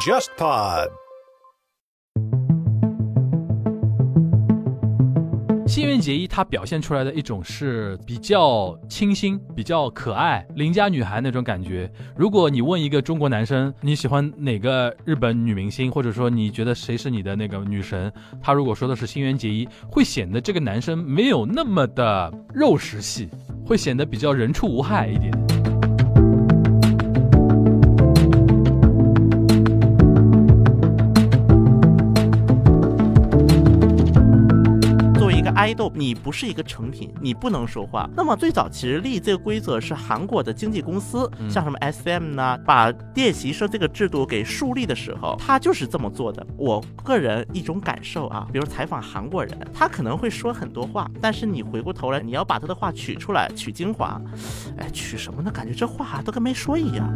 JustPod。新垣结衣她表现出来的一种是比较清新、比较可爱、邻家女孩那种感觉。如果你问一个中国男生你喜欢哪个日本女明星，或者说你觉得谁是你的那个女神，他如果说的是新垣结衣，会显得这个男生没有那么的肉食系，会显得比较人畜无害一点。爱豆，你不是一个成品，你不能说话。那么最早其实立这个规则是韩国的经纪公司，嗯像什么 SM 呢，把练习生这个制度给树立的时候，他就是这么做的。我个人一种感受啊，比如采访韩国人，他可能会说很多话，但是你回过头来，你要把他的话取出来，取精华，哎，取什么呢？感觉这话都跟没说一样。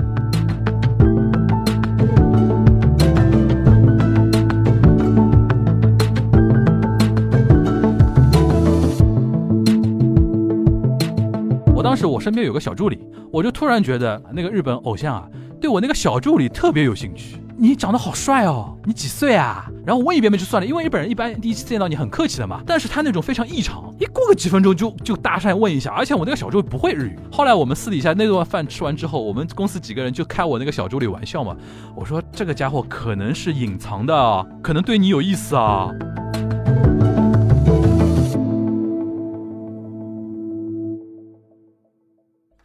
当时我身边有个小助理，我就突然觉得那个日本偶像啊，对我那个小助理特别有兴趣。你长得好帅哦，你几岁啊？然后问一遍遍就算了，因为日本人一般第一次见到你很客气的嘛。但是他那种非常异常，一过个几分钟就就搭讪问一下，而且我那个小助理不会日语。后来我们私底下那顿饭吃完之后，我们公司几个人就开我那个小助理玩笑嘛。我说这个家伙可能是隐藏的，可能对你有意思啊。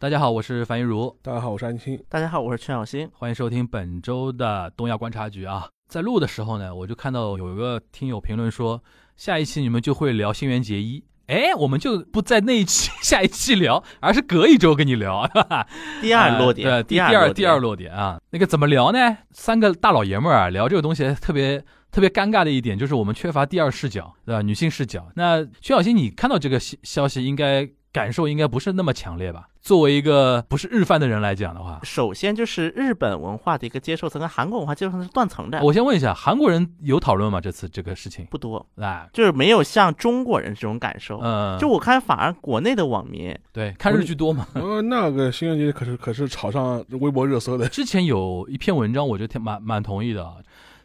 大家好，我是樊一茹。大家好，我是安青。大家好，我是全小新。欢迎收听本周的东亚观察局啊。在录的时候呢，我就看到有一个听友评论说，下一期你们就会聊新垣结衣。哎，我们就不在那一期、下一期聊，而是隔一周跟你聊，哈哈。第二落点，呃对，第第二第二落点啊。那个怎么聊呢？三个大老爷们儿啊，聊这个东西特别特别尴尬的一点就是我们缺乏第二视角，对吧？女性视角。那薛小新，你看到这个消消息，应该感受应该不是那么强烈吧？作为一个不是日饭的人来讲的话，首先就是日本文化的一个接受层跟韩国文化接受层是断层的，我先问一下，韩国人有讨论吗？这次这个事情？不多，哎，就是没有像中国人这种感受。嗯，就我看，反而国内的网民对看日剧多嘛。呃，那个新垣结衣可是可是炒上微博热搜的。之前有一篇文章，我就挺蛮蛮同意的啊，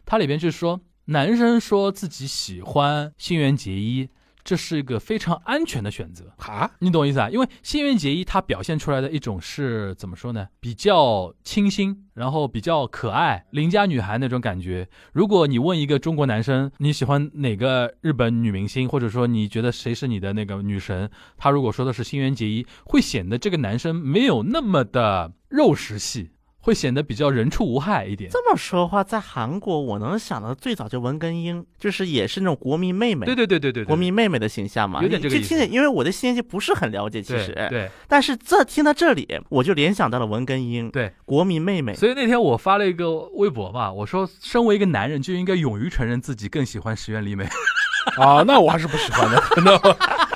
它里边就是说，男生说自己喜欢新垣结衣，这是一个非常安全的选择。哈，你懂我意思啊？因为新垣结衣她表现出来的一种是怎么说呢？比较清新，然后比较可爱，邻家女孩那种感觉。如果你问一个中国男生你喜欢哪个日本女明星，或者说你觉得谁是你的那个女神，他如果说的是新垣结衣，会显得这个男生没有那么的肉食系，会显得比较人畜无害一点。这么说话，在韩国我能想到最早就文根英，就是也是那种国民妹妹，对对对对对对，国民妹妹的形象嘛，有点这个意思就听着，因为我的新垣结不是很了解，其对实，对但是这听到这里，我就联想到了文根英，对，国民妹妹，所以那天我发了一个微博嘛，我说身为一个男人就应该勇于承认自己更喜欢石原里美。啊，那我还是不喜欢的。那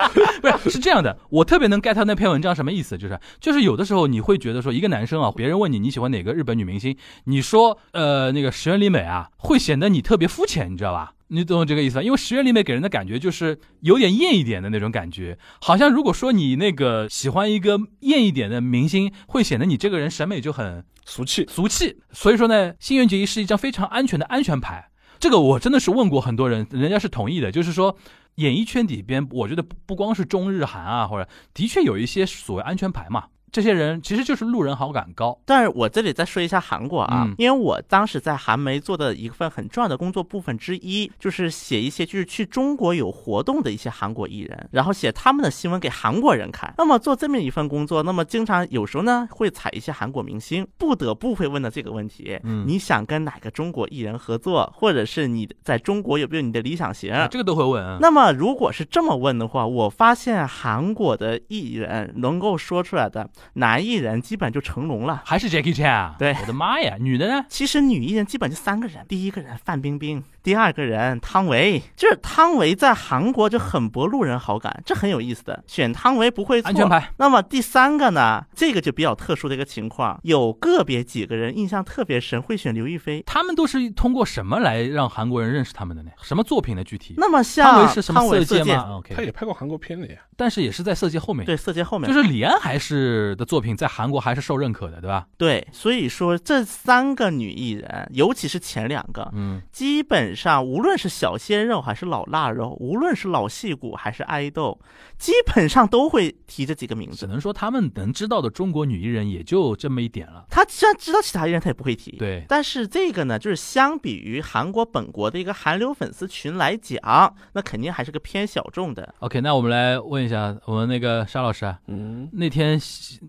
不是，是这样的，我特别能 get 到那篇文章什么意思，就是就是有的时候你会觉得说，一个男生啊，别人问你你喜欢哪个日本女明星，你说呃那个石原里美啊，会显得你特别肤浅，你知道吧？你懂这个意思吧？因为石原里美给人的感觉就是有点艳一点的那种感觉，好像如果说你那个喜欢一个艳一点的明星，会显得你这个人审美就很俗气，俗气。所以说呢，新垣结衣是一张非常安全的安全牌。这个我真的是问过很多人，人家是同意的，就是说。演艺圈里边，我觉得不不光是中日韩啊，或者的确有一些所谓安全牌嘛。这些人其实就是路人好感高，但是我这里再说一下韩国啊，嗯因为我当时在韩媒做的一份很重要的工作部分之一，就是写一些就是去中国有活动的一些韩国艺人，然后写他们的新闻给韩国人看。那么做这么一份工作，那么经常有时候呢会采一些韩国明星，不得不会问的这个问题：嗯你想跟哪个中国艺人合作，或者是你在中国有没有你的理想型？啊这个都会问啊。那么如果是这么问的话，我发现韩国的艺人能够说出来的男艺人基本就成龙了。还是 Jackie Chan 啊？对我的妈呀，女的呢？其实女艺人基本就三个人，第一个人范冰冰，第二个人汤唯，就是汤唯在韩国就很博路人好感，这很有意思的。选汤唯不会错。安全牌。那么第三个呢？这个就比较特殊的一个情况，有个别几个人印象特别深，会选刘亦菲。他们都是通过什么来让韩国人认识他们的呢？什么作品呢？具体？那么像汤像唯是什么色戒吗？OK，他也拍过韩国片的呀。但是也是在色戒后面。对，色戒后面就是李安还是的作品在韩国还是受认可的，对吧？对，所以说这三个女艺人，尤其是前两个，嗯，基本上无论是小鲜肉还是老腊肉，无论是老戏骨还是爱豆，基本上都会提这几个名字。只能说他们能知道的中国女艺人也就这么一点了。他虽然知道其他艺人，他也不会提。对，但是这个呢，就是相比于韩国本国的一个韩流粉丝群来讲，那肯定还是个偏小众的。OK，那我们来问一下我们那个沙老师啊，嗯，那天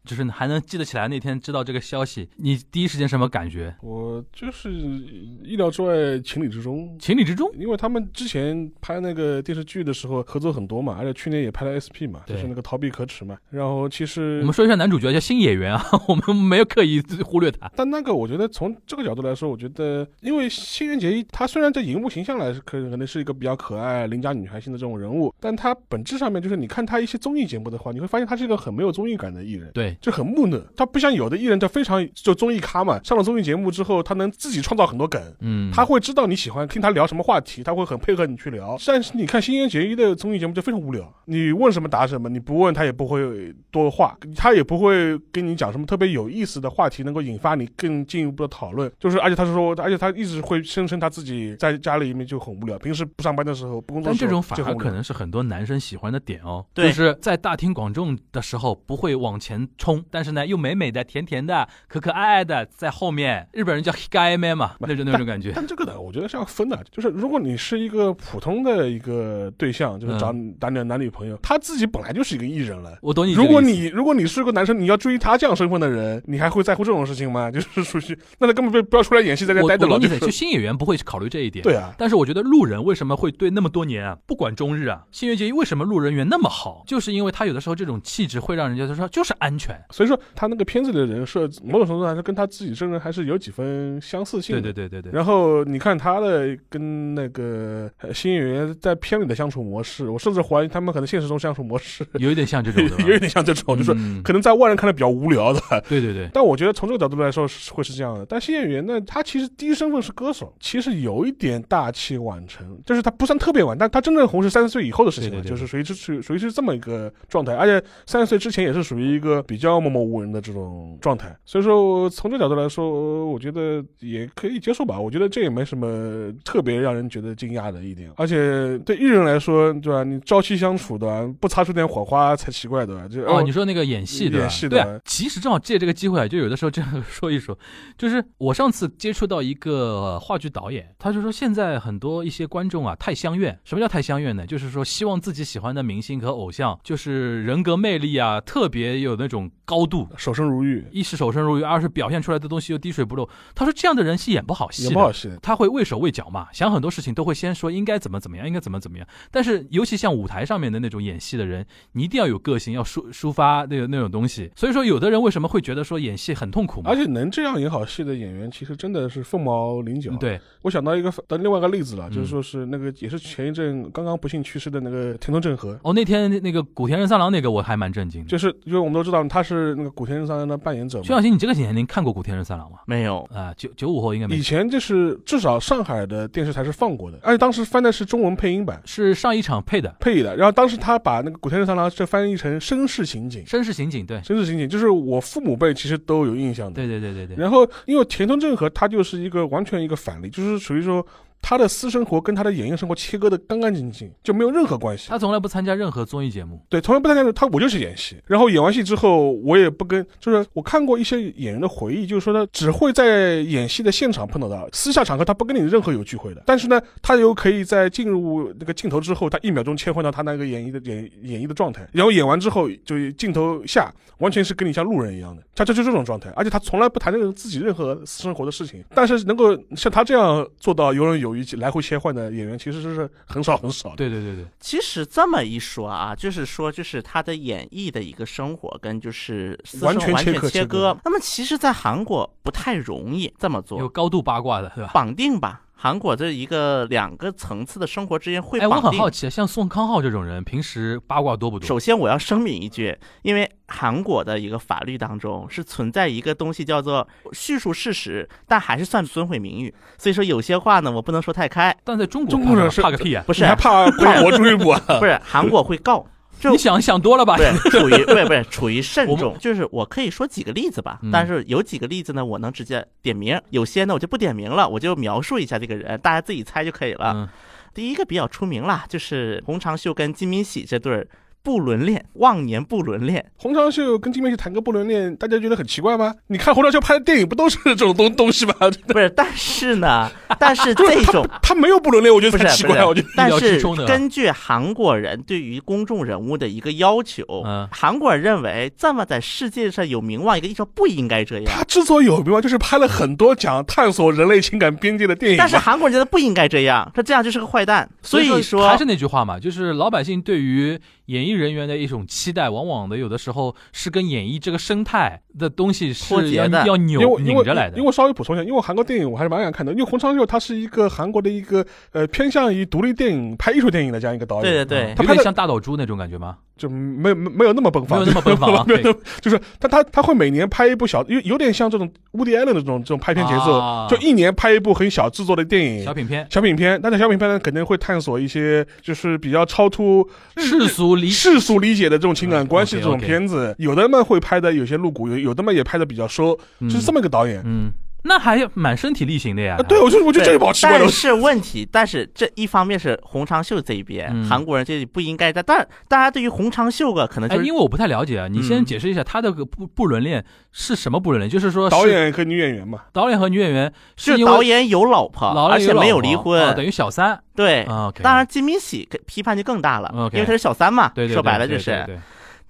就是还能记得起来那天知道这个消息，你第一时间什么感觉？我就是意料之外，情理之中。情理之中。因为他们之前拍那个电视剧的时候合作很多嘛，而且去年也拍了 SP 嘛，就是那个逃避可耻嘛。然后其实我们说一下男主角叫新演员啊，我们没有刻意忽略他。但那个，我觉得从这个角度来说，我觉得，因为新垣结衣她虽然在荧幕形象来可可能是一个比较可爱、邻家女孩型的这种人物，但她本质上面就是你看她一些综艺节目的话，你会发现她是一个很没有综艺感的艺人。对，就很木讷，她不像有的艺人，他非常就综艺咖嘛，上了综艺节目之后，他能自己创造很多梗，嗯，他会知道你喜欢听他聊什么话题，他会很配合你去聊。但是你看新垣结衣的综艺节目就非常无聊，你问什么答什么，你不问他也不会多话，他也不会跟你讲什么特别有意思的话题，能够引发你更进一步的讨论。就是而且他是说，而且他一直会声称他自己在家里面就很无聊，平时不上班的时候不工作但这种反而可能是很多男生喜欢的点哦，对就是在大庭广众的时候不会往前冲，但是呢又美美的、甜甜的、可可爱爱的在后面。日本人叫 higai man 嘛，那种那种感觉。但这个呢，我觉得是要分的，就是如果你是一个普通的一个对象，就是找男女男女朋友，他自己本来就是一个艺人了。我懂你。如果你如果你是个男生，你要追他这样身份的人，你还会在乎这种事情吗？就是属于，那他根本不不要出来演戏，在这待着了。就是新演员不会考虑这一点。对啊，但是我觉得路人为什么会对那么多年啊，不管中日啊，新垣结衣为什么路人缘那么好，就是因为他有的时候这种气质会让人家就说就是安全。所以说他那个片子里的人设，某种程度上还是跟他自己真人还是有几分相似性的。对对对对对。然后你看他的跟那个呃新演员在片里的相处模式，我甚至怀疑他们可能现实中相处模式 有一点像这种 的，有一点像这种，就是嗯可能在外人看来比较无聊的。对对对，但我觉得从这个角度来说是会是这样的。但新演员呢，他其实第一身份是歌手，其实有一点大器晚成，就是他不算特别晚，但他真正红是三十岁以后的事情了，就是属于是属于属于是这么一个状态，而且三十岁之前也是属于一个比较默默无闻的这种状态。所以说从这个角度来说，我觉得也可以接受吧。我觉得这也没什么特别让人觉得惊讶的一点，而且对艺人来说，对吧？你朝夕相处的，不擦出点火花才奇怪，对吧？就哦，你说那个演戏对吧？演戏的对啊，其实正好借这个机会啊，就有的时候这样说一说，就是我上次接触到一个话剧导演，他就说现在很多一些观众啊太相怨。什么叫太相怨呢？就是说希望自己喜欢的明星和偶像，就是人格魅力啊特别有那种高度。守身如玉，一是守身如玉，二是表现出来的东西又滴水不漏。他说这样的人是演不好戏的，演不好戏的。他会畏手畏脚嘛，想很多事情都会先说应该怎么怎么样，应该怎么怎么样。但是尤其像舞台上面的那种演戏的人，你一定要有个性，要抒抒发那个那种东西。所以说，有的人为什么会觉得说演戏很痛苦嘛？而且能这样演好戏的演员，其实真的是凤毛麟角。嗯，对，我想到一个的另外一个例子了，嗯就是说是那个也是前一阵刚刚不幸去世的那个田中正和，哦，那天那个古田任三郎那个我还蛮震惊的。就是因为我们都知道他是那个古田任三郎的扮演者嘛。徐小新，你这个年龄看过古田任三郎吗？没有，啊，九九五后应该没以。前就是至少上海的电视台是放过的，而且当时翻的是中文配音版是上一场配的配的。然后当时他把那个古田任三郎这翻译成绅士刑警，绅士刑警，对，绅士刑警就是我父母辈其实都有印象的。对对对对对。然后因为田中正和他就是一个完全一个反例，就是属于说他的私生活跟他的演艺生活切割的干干净净，就没有任何关系。他从来不参加任何综艺节目，对，从来不参加他，我就是演戏。然后演完戏之后，我也不跟，就是我看过一些演员的回忆，就是说他只会在演戏的现场碰到他，私下场合他不跟你任何有聚会的。但是呢，他又可以在进入那个镜头之后，他一秒钟切换到他那个演绎的演演绎的状态，然后演完之后就镜头下完全是跟你像路人一样的，他就就这种状态，而且他从来不谈任何自己任何私生活的事情。但是能够像他这样做到游刃有余、来回切换的演员，其实是很少很少的。对对对对，其实这么一说啊，就是说，就是他的演绎的一个生活跟就是私生完全完全切割。那么其实，在韩国不太容易这么做有，高度八卦的，是吧？绑定吧。韩国这一个两个层次的生活之间会哎，我绑定。很好奇，像宋康昊这种人，平时八卦多不多？首先，我要声明一句，因为韩国的一个法律当中是存在一个东西叫做叙述事实，但还是算损毁名誉。所以说有些话呢，我不能说太开。但在中国，中国人是怕个屁啊！不是你还怕跨国追捕啊？不是韩国会告，就你想想多了吧？对，处于不是不是处于慎重，就是我可以说几个例子吧嗯，但是有几个例子呢，我能直接点名，有些呢我就不点名了，我就描述一下这个人，大家自己猜就可以了。嗯，第一个比较出名啦，就是洪长秀跟金敏喜这对儿不伦恋，忘年不伦恋。洪长秀跟金敏喜谈个不伦恋，大家觉得很奇怪吗？你看洪长秀拍的电影不都是这种东东西吗？不是，但是呢，但是这种他没有不伦恋，我觉得很奇怪。我觉得但是根据韩国人对于公众人物的一个要求，嗯韩国人认为这么在世界上有名望一个艺术不应该这样他。之所以有名望，就是拍了很多讲探索人类情感边界的电影。但是韩国人觉得不应该这样，他这样就是个坏蛋。所以说，还是那句话嘛，就是老百姓对于演艺人员的一种期待，往往的有的时候是跟演艺这个生态的东西是要脱节的要扭因为因为拧着来的因为。我稍微补充一下，因为韩国电影我还是蛮想看的，因为洪长秀他是一个韩国的一个呃偏向于独立电影拍艺术电影的这样一个导演，对对对嗯，他拍的有点像大岛猪那种感觉吗？就没有没没有那么奔放，没有那么奔放 啊没有就是他他他会每年拍一部小，有有点像这种乌迪艾伦的这种这种拍片节奏，啊就一年拍一部很小制作的电影小。品片，小品片，但是小品片呢，肯定会探索一些就是比较超出世俗理世俗理解的这种情感关系嗯这种片子，有的嘛会拍的有些露骨，有有的嘛也拍的比较收，就是这么一个导演。嗯，那还蛮身体力行的呀啊，。对，我就我觉得这个好奇怪但。是问题，但是这一方面是洪长秀这一边，嗯韩国人这里不应该在，但大家对于洪长秀个可能哎，就是因为我不太了解啊，你先嗯解释一下他的个不不伦恋是什么不伦恋？就是说是导演和女演员嘛，导演和女演员是导演有老婆，老而且没有离婚，啊等于小三。对。当然，金敏喜批判就更大了 OK 因为他是小三嘛，对对对，说白了对对就是。对对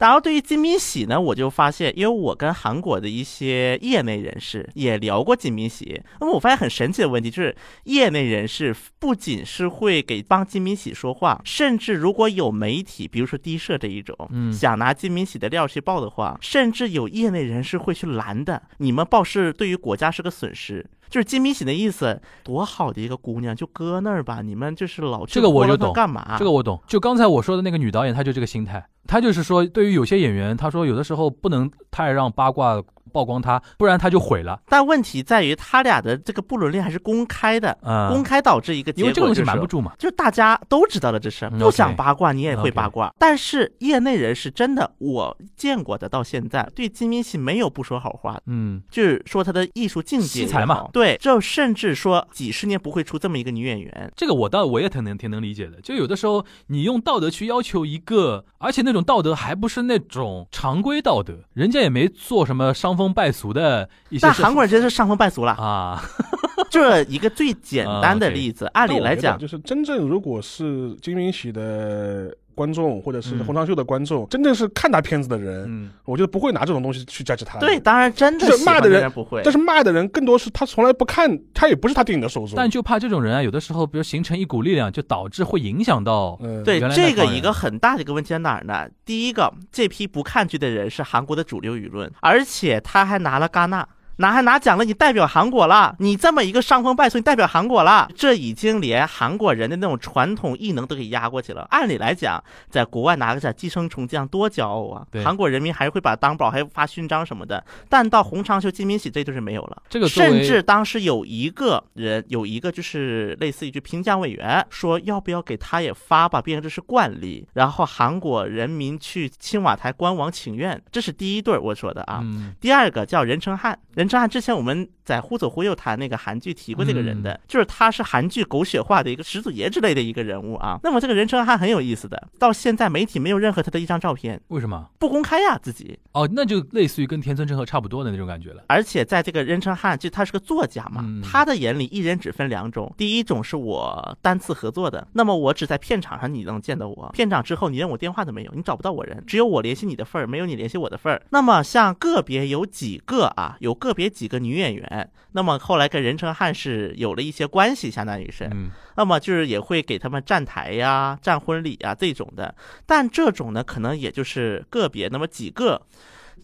然后对于金敏喜呢，我就发现，因为我跟韩国的一些业内人士也聊过金敏喜，那么我发现很神奇的问题就是，业内人士不仅是会给帮金敏喜说话，甚至如果有媒体，比如说低社这一种，嗯想拿金敏喜的料去报的话，甚至有业内人士会去拦的。你们报是对于国家是个损失。就是金敏喜的意思，多好的一个姑娘，就搁那儿吧。你们就是老去这个我就懂干嘛？这个我懂。就刚才我说的那个女导演，她就这个心态，她就是说，对于有些演员，她说有的时候不能太让八卦曝光他，不然他就毁了。但问题在于，他俩的这个不伦恋还是公开的，嗯、公开导致一个结果因为这个东西瞒不住嘛。就是大家都知道了这事，嗯不想八卦你也会八卦。但是业内人士真的我见过的，到现在对金敏喜没有不说好话的。嗯，就是说他的艺术境界才嘛好，对，就甚至说几十年不会出这么一个女演员，这个我倒我也挺能挺能理解的。就有的时候你用道德去要求一个，而且那种道德还不是那种常规道德，人家也没做什么伤风败俗的一些但。韩国人真是伤风败俗了。啊，这一个最简单的例子，按理来讲，就是真正如果是金明喜的观众，或者是嗯洪长秀的观众，真正是看他片子的人，嗯，我觉得不会拿这种东西去 judge 他。对，，当然真的就是骂的人不会但。是骂的人更多是他从来不看，他也不是他电影的受众。但就怕这种人啊，有的时候比如形成一股力量，就导致会影响到。嗯，对这个一个很大的一个问题在哪儿呢？第一个，这批不看剧的人是韩国的主流舆论，而且他还拿了戛纳。拿还拿奖了，你代表韩国了，你这么一个伤风败俗，你代表韩国了，这已经连韩国人的那种传统异能都给压过去了。按理来讲，在国外拿个奖寄生虫奖多骄傲啊对！韩国人民还是会把当宝，还发勋章什么的。但到洪长秀、金敏喜这就是没有了。这个甚至当时有一个人，有一个就是类似于就评奖委员说，要不要给他也发吧，毕竟这是惯例。然后韩国人民去青瓦台官网请愿，这是第一对儿我说的啊。嗯，第二个叫任成汉，任成汉之前我们在忽左忽右谈那个韩剧提过这个人的，就是他是韩剧狗血化的一个始祖爷之类的一个人物啊。那么这个任成汉很有意思的，到现在媒体没有任何他的一张照片，为什么？不公开呀自己。哦，那就类似于跟田村正和差不多的那种感觉了。而且在这个任成汉，就他是个作家嘛，嗯他的眼里艺人只分两种，第一种是我单次合作的，那么我只在片场上你能见到我，片场之后你连我电话都没有，你找不到我人，只有我联系你的份儿，没有你联系我的份儿。那么像个别有几个啊，有个别几个女演员，那么后来跟任成汉是有了一些关系，相当于是，嗯，那么就是也会给他们站台呀、站婚礼呀这种的，但这种呢，可能也就是个别那么几个，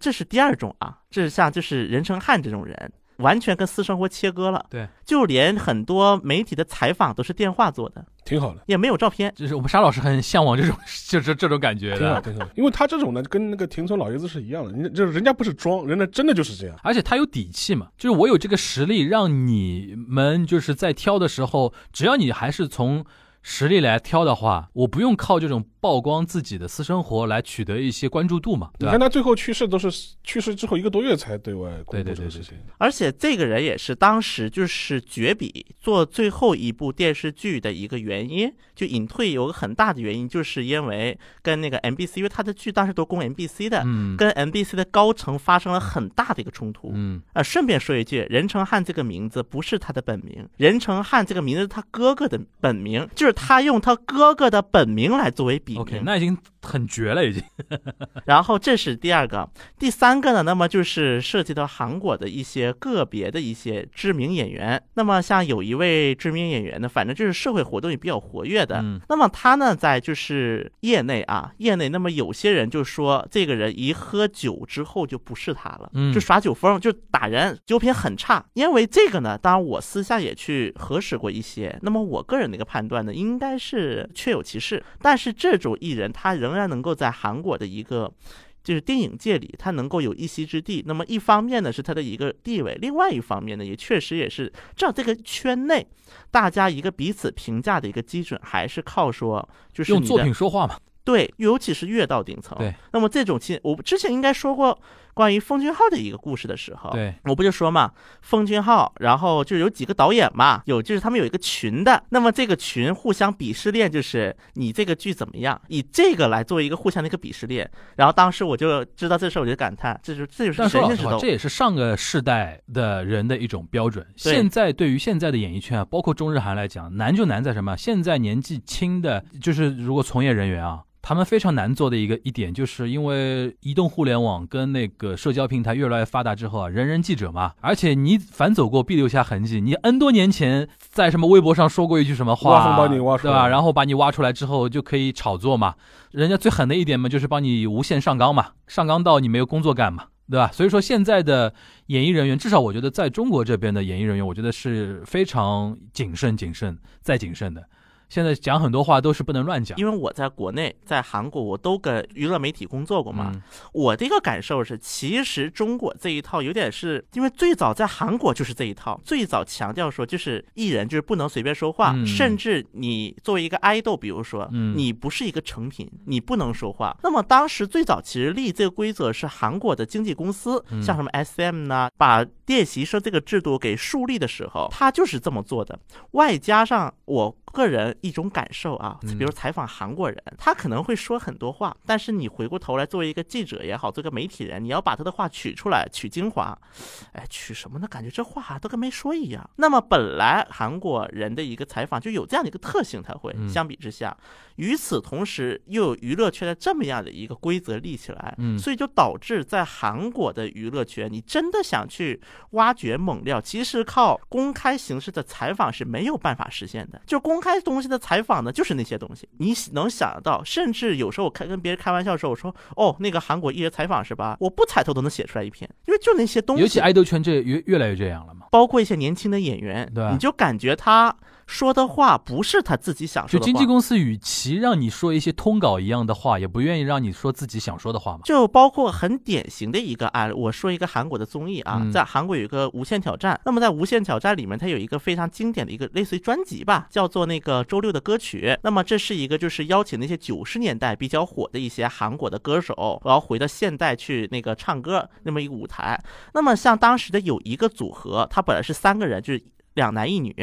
这是第二种啊，这是像就是任成汉这种人。完全跟私生活切割了。对，就连很多媒体的采访都是电话做的，挺好的，也没有照片。就是我们沙老师很向往这种，就是这种感觉挺好，的。挺好。因为他这种呢，跟那个田村老爷子是一样的，人就是人家不是装，人家真的就是这样。而且他有底气嘛，就是我有这个实力，让你们就是在挑的时候，只要你还是从实力来挑的话，我不用靠这种曝光自己的私生活来取得一些关注度嘛，对吧你看？他最后去世都是去世之后一个多月才对外公对对对对布这个事情。而且这个人也是当时就是绝笔做最后一部电视剧的一个原因，就隐退有个很大的原因，就是因为跟那个 NBC，因为他的剧当时都供 NBC 的，嗯跟 NBC 的高层发生了很大的一个冲突。嗯，啊，顺便说一句，任成汉这个名字不是他的本名，任成汉这个名字是他哥哥的本名，就是他用他哥哥的本名来作为笔名。OK，那已经很绝了，已经。然后这是第二个，第三个呢，那么就是涉及到韩国的一些个别的一些知名演员。那么像有一位知名演员呢，反正就是社会活动也比较活跃的。嗯那么他呢，在就是业内啊，业内，那么有些人就说这个人一喝酒之后就不是他了，嗯就耍酒疯，就打人，酒品很差。因为这个呢，当然我私下也去核实过一些，那么我个人的一个判断呢，应该是确有其事。但是这种艺人，他仍然能够在韩国的一个。就是电影界里，他能够有一席之地。那么一方面呢是他的一个地位，另外一方面呢也确实也是这样这个圈内大家一个彼此评价的一个基准，还是靠说就是用作品说话嘛。对，尤其是越到顶层。对，那么这种其我之前应该说过关于奉俊昊的一个故事的时候，对，我不就说嘛，奉俊昊，然后就有几个导演嘛，有就是他们有一个群的，那么这个群互相鄙视链就是你这个剧怎么样，以这个来作为一个互相的一个鄙视链。然后当时我就知道这事儿，我就感叹，这就是这就是神仙之斗这。也是上个世代的人的一种标准。现在对于现在的演艺圈啊，包括中日韩来讲，难就难在什么？现在年纪轻的，就是如果从业人员啊。他们非常难做的一个一点，就是因为移动互联网跟那个社交平台越来越发达之后啊，人人记者嘛，而且你反走过必留下痕迹。你 N 多年前在什么微博上说过一句什么话，挖坟把你挖出来对吧？然后把你挖出来之后就可以炒作嘛。人家最狠的一点嘛，就是帮你无限上纲嘛，上纲到你没有工作干嘛。对吧？所以说现在的演艺人员，至少我觉得在中国这边的演艺人员，我觉得是非常谨慎、谨慎再谨慎的。现在讲很多话都是不能乱讲。因为我在国内，在韩国，我都跟娱乐媒体工作过嘛。嗯我的一个感受是，其实中国这一套有点是因为最早在韩国就是这一套，最早强调说就是艺人就是不能随便说话，嗯甚至你作为一个爱豆，比如说、嗯你不是一个成品，你不能说话。那么当时最早其实立这个规则是韩国的经纪公司，嗯像什么 SM 呢，把练习生这个制度给树立的时候，他就是这么做的。外加上我个人一种感受啊，嗯比如采访韩国人，他可能会说很多话，但是你回过头来作为一个记者也好，做个媒体人，你要把他的话取出来，取精华，哎，取什么呢？感觉这话都跟没说一样。那么本来韩国人的一个采访就有这样的一个特性，他会嗯相比之下，与此同时又有娱乐圈的这么样的一个规则立起来，嗯所以就导致在韩国的娱乐圈，你真的想去挖掘猛料，其实靠公开形式的采访是没有办法实现的。就公开东西的采访呢，就是那些东西，你能想得到。甚至有时候我开跟别人开玩笑的时候，我说：“哦，那个韩国艺人采访是吧？”我不采头都能写出来一篇，因为就那些东西。尤其爱豆圈这越越来越这样了嘛。包括一些年轻的演员，你就感觉他说的话不是他自己想说的话。就经纪公司与其让你说一些通稿一样的话，也不愿意让你说自己想说的话嘛。就包括很典型的一个案例，我说一个韩国的综艺啊，嗯在韩国有一个《无限挑战》，那么在《无限挑战》里面，它有一个非常经典的一个类似于专辑吧，叫做那个周六的歌曲。那么这是一个就是邀请那些九十年代比较火的一些韩国的歌手，然后回到现代去那个唱歌那么一个舞台。那么像当时的有一个组合，他本来是三个人，就是。两男一女，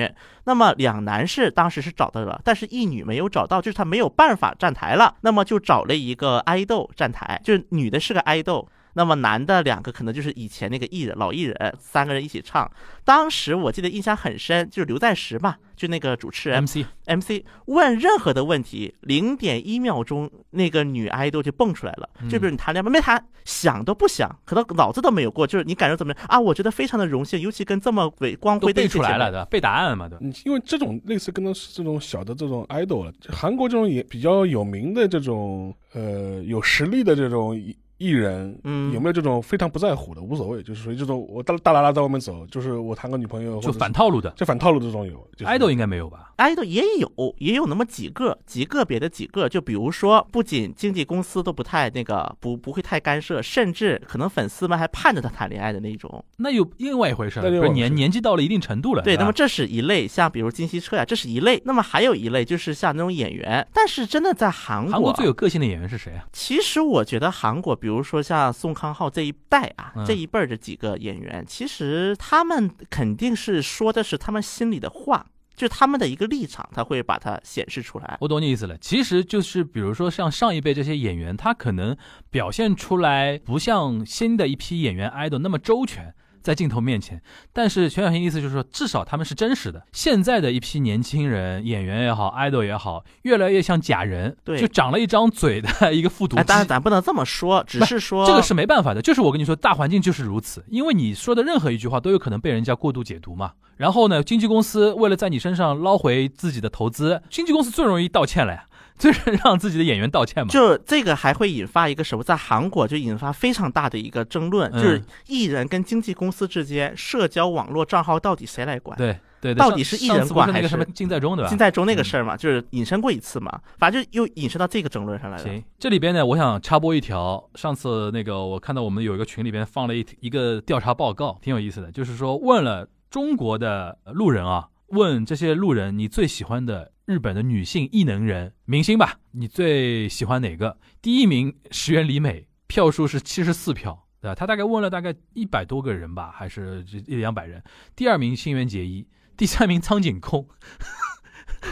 那么两男是当时是找到了，但是一女没有找到，就是他没有办法站台了，那么就找了一个爱豆站台，就是女的是个爱豆，那么男的两个可能就是以前那个艺人老艺人，三个人一起唱。当时我记得印象很深，就是刘在石嘛，就那个主持人 MC MC 问任何的问题，零点一秒钟那个女 idol 就蹦出来了。嗯就比如你谈恋爱没谈，想都不想，可能脑子都没有过，就是你感受怎么样啊？我觉得非常的荣幸，尤其跟这么伟光辉的背出来了。的，背答案嘛，对？嗯，因为这种类似跟的是这种小的这种 idol 了，韩国这种也比较有名的这种呃有实力的这种艺人，嗯有没有这种非常不在乎的，无所谓，就是属于这种我大大拉拉在外面走，就是我谈个女朋友，就反套路的就反套路的这种有。就是 idol 应该没有吧？idol 也有，也有那么几个，极个别的几个，就比如说，不仅经纪公司都不太那个，不不会太干涉，甚至可能粉丝们还盼着他谈恋爱的那种。那有另外一回事了，那另外一回事不是年年纪到了一定程度了。对，那么这是一类，像比如金希澈呀，这是一类。那么还有一类就是像那种演员，但是真的在韩国，韩国最有个性的演员是谁啊？其实我觉得韩国，比如说像宋康昊这一代啊，嗯这一辈儿的几个演员，其实他们肯定是说的是他们心里的话，就他们的一个立场，他会把它显示出来。我懂你意思了，其实就是比如说像上一辈这些演员，他可能表现出来不像新的一批演员 idol 那么周全。在镜头面前，但是全小新意思就是说，至少他们是真实的。现在的一批年轻人，演员也好，idol 也好，越来越像假人，对就长了一张嘴的一个复读机。哎，当然咱不能这么说，只是说这个是没办法的，就是我跟你说，大环境就是如此。因为你说的任何一句话都有可能被人家过度解读嘛。然后呢，经纪公司为了在你身上捞回自己的投资，经纪公司最容易道歉了呀，最 让自己的演员道歉嘛。就这个还会引发一个什么？在韩国就引发非常大的一个争论，嗯就是艺人跟经纪公司之间社交网络账号到底谁来管？对对对，到底是艺人管还是什么金在中对吧？金在中那个事儿嘛，就是引申过一次嘛，反正就又引申到这个争论上来了。行，这里边呢，我想插播一条。上次那个我看到我们有一个群里边放了一一个调查报告，挺有意思的，就是说问了中国的路人啊，问这些路人你最喜欢的日本的女性异能人明星吧，你最喜欢哪个？第一名石原里美，票数是七十四票。对吧？他大概问了大概一百多个人吧，还是这一两百人。第二名新垣结衣，第三名苍井空。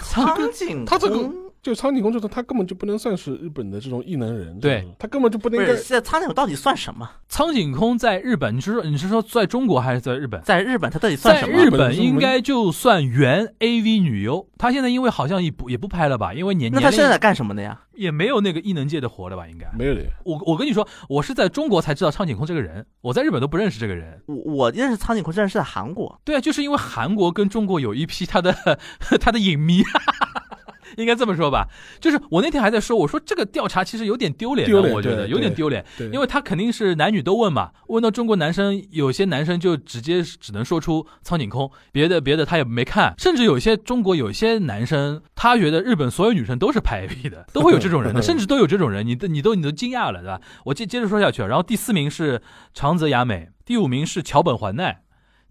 苍井 他这个空就苍井空这种，他根本就不能算是日本的这种异能人，对他根本就不不能应该是，现在苍井空到底算什么？苍井空在日本，你是说你是说在中国还是在日本？在日本他到底算什么？日本应该就算原 AV 女优，她现在因为好像也不也不拍了吧，因为年年龄那他现在干什么的呀？也没有那个异能界的活了吧？应该。没有的。我我跟你说，我是在中国才知道苍井空这个人，我在日本都不认识这个人。我我认识苍井空，认识在韩国。对啊，就是因为韩国跟中国有一批他的 他的影迷。应该这么说吧，就是我那天还在说，我说这个调查其实有点丢脸的，丢脸我觉得有点丢脸，对，因为他肯定是男女都问嘛，问到中国男生，有些男生就直接只能说出苍井空，别的别的他也没看，甚至有些中国有些男生，他觉得日本所有女生都是拍 AV 的，都会有这种人的，甚至都有这种人，你都你都你都惊讶了，对吧？我接接着说下去，然后第四名是长泽雅美，第五名是桥本环奈，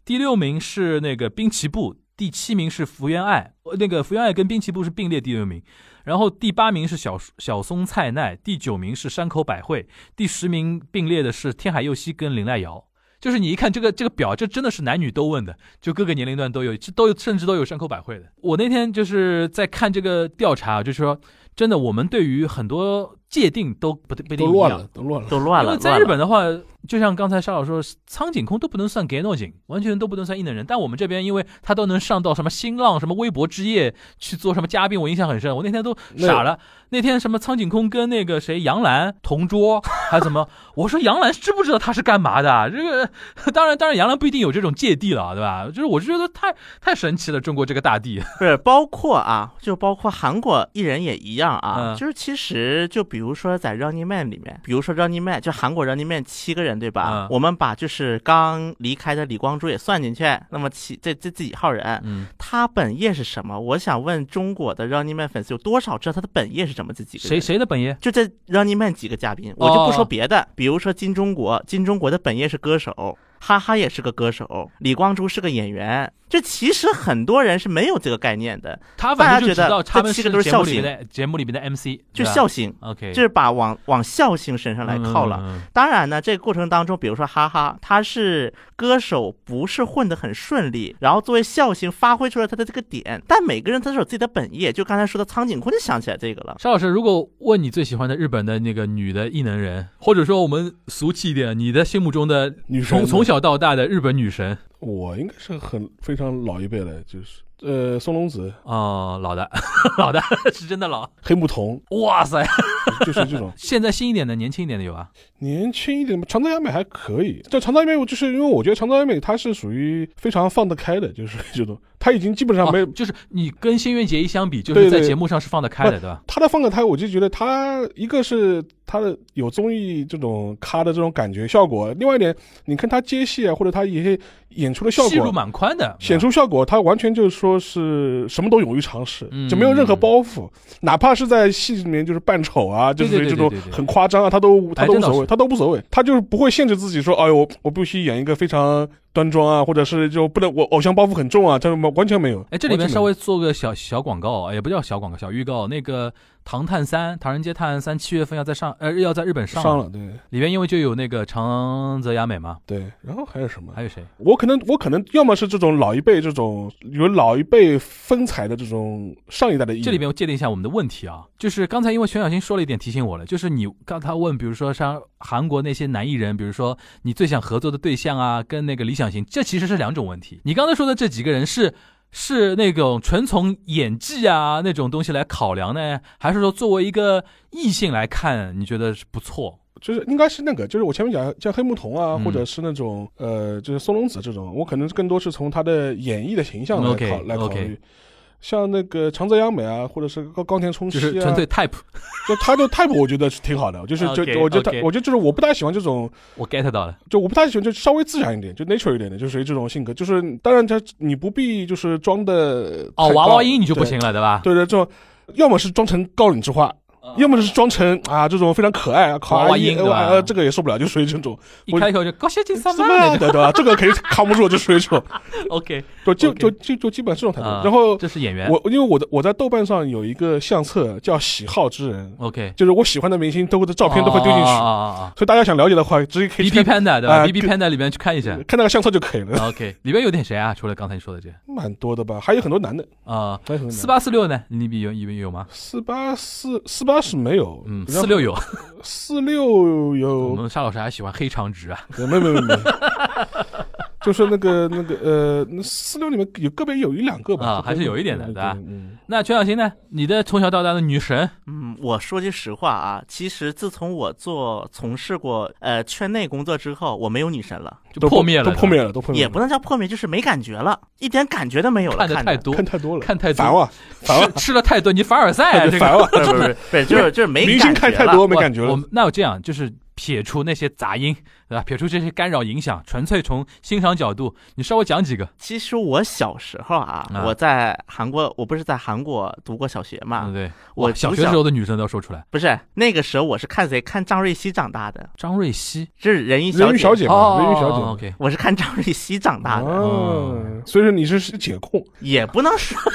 第六名是那个滨崎步，第七名是福原爱，那个福原爱跟滨崎步是并列第六名。然后第八名是小小松菜奈，第九名是山口百惠，第十名并列的是天海佑希跟林濑遥。就是你一看这个这个表，这真的是男女都问的，就各个年龄段都有，这都甚至都有山口百惠的。我那天就是在看这个调查，就是说真的，我们对于很多界定都不不一定一样都乱了，都乱了。都乱了。因为在日本的话，就像刚才沙老说，苍井空都不能算 gay 诺井，完全都不能算艺能人。但我们这边，因为他都能上到什么新浪、什么微博之夜去做什么嘉宾，我印象很深。我那天都傻了。那天什么苍井空跟那个谁杨澜同桌，还怎么？我说杨澜知不知道他是干嘛的？这个当然，当然杨澜不一定有这种芥蒂了，对吧？就是我就觉得太太神奇了，中国这个大地。不是包括啊，就包括韩国艺人也一样啊，嗯就是其实就比如说在 Running Man 里面，比如说 Running Man 就韩国 Running Man 七个人对吧？嗯我们把就是刚离开的李光洙也算进去，那么七这这这几号人，嗯，他本业是什么？我想问中国的 Running Man 粉丝有多少知道他的本业是什么？这几个人谁谁的本业？就这 Running Man 几个嘉宾，我就不说别的，比如说金钟国，金钟国的本业是歌手，哈哈也是个歌手，李光洙是个演员，这其实很多人是没有这个概念的，他大家觉得他们这七个都是节目里孝心面的节目里面的 MC，就对吧孝心，OK，就是把往往孝心身上来靠了。嗯嗯嗯当然呢，这个过程当中，比如说哈哈，他是歌手，不是混得很顺利，然后作为孝心发挥出了他的这个点，但每个人他都有自己的本业。就刚才说的苍井空，就想起来这个了。邵老师，如果问你最喜欢的日本的那个女的异能人，或者说我们俗气一点，你的心目中的女神从从小到大的日本女神，我应该是很非常老一辈了，就是呃，松隆子、哦，老的，老的 是真的老。黑木瞳，哇塞！就是这种现在新一点的、年轻一点的有啊？年轻一点的长泽雅美还可以。这长泽雅美，我就是因为我觉得长泽雅美她是属于非常放得开的，就是这种，她已经基本上没有哦就是你跟新垣结衣相比，就是在节目上是放得开的，对吧？她的放得开，我就觉得她一个是他的有综艺这种咖的这种感觉效果，另外一点，你看他接戏啊，或者他一些演出的效果戏路果。蛮宽的，显出效果，他完全就是说是什么都勇于尝试，嗯就没有任何包袱，哪怕是在戏里面就是扮丑啊，就是这种很夸张啊，他都他都无所谓，他都无所谓，他就是不会限制自己说，哎呦，我我必须演一个非常端庄啊，或者是就不能我偶像包袱很重啊，这完全没有。哎，这里面稍微做个小小广告，哎也不叫小广告，小预告。那个《唐探三》《唐人街探案三》七月份要在上，呃，要在日本上上了，对里面因为就有那个长泽雅美嘛，对，然后还有什么？还有谁？我可能我可能要么是这种老一辈这种有老一辈风采的这种上一代的艺人，这里边我界定一下我们的问题啊，就是刚才因为全小新说了一点提醒我了，就是你刚才问，比如说像韩国那些男艺人，比如说你最想合作的对象啊，跟那个理想型，这其实是两种问题。你刚才说的这几个人是。是那种纯从演技啊那种东西来考量呢，还是说作为一个异性来看，你觉得是不错？就是应该是那个，就是我前面讲像黑木瞳啊，嗯或者是那种呃，就是松隆子这种，我可能更多是从他的演绎的形象来考来考虑。像那个长泽雅美啊，或者是高冈田充希啊，就是纯粹 type，就他的 type 我觉得是挺好的，就是就我觉得我觉得就是我不太喜欢这种，我 get 到了。就我不太喜欢就稍微自然一点，就 nature 一点的，就属于这种性格。就是当然他你不必就是装的哦，娃娃音你就不行了，了，对吧？对对，这种要么是装成高岭之花，要么是装成啊这种非常可爱啊，卡娃娃音对吧呃呃这个也受不了，就属于这种一开口就高兴金三什嘛那种。么的对吧？这个肯定扛不住，就属于这种，OK，就就 OK 就就就基本这种态度啊。然后这是演员。我因为我的我在豆瓣上有一个相册叫喜好之人，OK，就是我喜欢的明星都会的照片都会丢进去，啊啊啊啊所以大家想了解的话，直接可以 B 去 B 看 Panda 对吧啊？B B Panda 里面去看一下。看那个相册就可以了。OK，里面有点谁啊？除了刚才你说的这蛮多的吧，还有很多男的，啊，还有很多男的四八四六呢？你比有以为有吗？四八四四八是没有，嗯，四六有。四六有我，们沙老师还喜欢黑长直啊。没有没有没有就是那个那个呃，四六里面有个别有一两个吧，啊还是有一点的对对吧嗯，那全小新呢？你的从小到大的女神嗯，我说句实话啊，其实自从我做从事过呃圈内工作之后，我没有女神了，就破灭了，都破灭了，都破灭了，也不能叫破灭，就是没感觉了，一点感觉都没有了。看的太多看，太多了，看太多烦了，烦了吃，吃了太多，你凡尔赛啊，这个。烦了，不是不是，就是就是没明星看太多没感觉了我，那我这样就是撇除那些杂音，对吧？撇除这些干扰影响，纯粹从欣赏角度，你稍微讲几个。其实我小时候啊，啊我在韩国，我不是在韩国读过小学嘛，嗯，对，我哇小学时候的女生都要说出来。不是那个时候我是看谁看张瑞希长大的，张瑞希，这是人鱼人鱼小姐人鱼小姐。，OK，我是看张瑞希长大的，哦，所以说你是是解控，也不能说。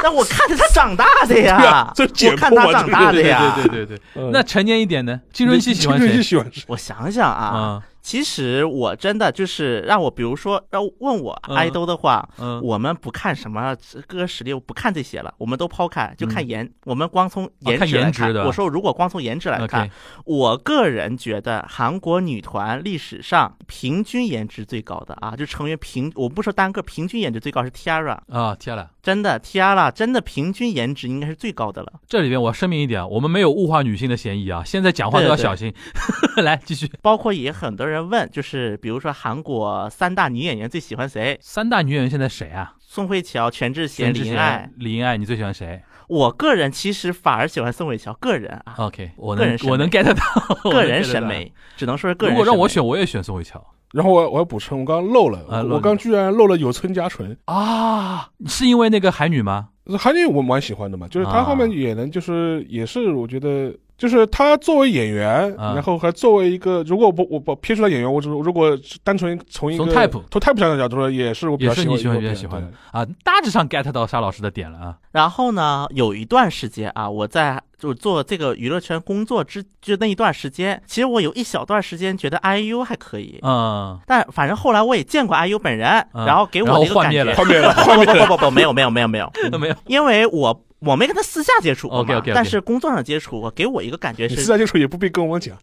那我看着他长大的呀啊，这我看他长大的对呀。对对对对。嗯那成年一点呢？青春期喜欢谁？金润熙喜欢谁？我想想啊，啊，其实我真的就是让我，比如说要问我嗯爱豆的话，嗯，我们不看什么歌实力，我不看这些了，我们都抛开，就看嗯颜。我们光从颜值来颜值的我说，如果光从颜值来看我个人觉得韩国女团历史上平均颜值最高的啊，就成员平，我不说单个，平均颜值最高是 Tiara，啊，，Tara，。真的 Tiara 真的平均颜值应该是最高的了。这里边我要声明一点啊，我们没有物化女性的嫌疑啊，现在讲话都要小心。来继续，包括也很多人问，就是比如说韩国三大女演员最喜欢谁？三大女演员现在谁啊？宋慧乔、全智贤、李英爱贤。、李英爱，你最喜欢谁我个人其实反而喜欢宋慧乔，个人啊，？OK，我个人我能 get 到，个人。审美，只能说是个人。如果让我，选，我也选宋慧乔然后我我要补充，我刚刚漏了，啊我刚居然漏了有村佳纯，啊，是因为那个海女吗？海女我蛮喜欢的嘛，就是她啊后面也能，就是也是我觉得。就是他作为演员，啊。然后还作为一个，如果我不我不撇除了演员，我只如果单纯从一个从 type 从 type 上的角度说，也是我比较也是喜欢喜欢的比较喜欢。的啊，大致上 get 到沙老师的点了啊。然后呢，有一段时间啊，我在就做这个娱乐圈工作之就那一段时间，其实我有一小段时间觉得 IU 还可以，嗯，但反正后来我也见过 IU 本人，嗯。然后给我然后的一个感觉。不面了，不不不不，没有没有没有没有，没有。因为我我没跟他私下接触过但是工作上接触过，给我一个感觉是私下接触也不必跟我们讲，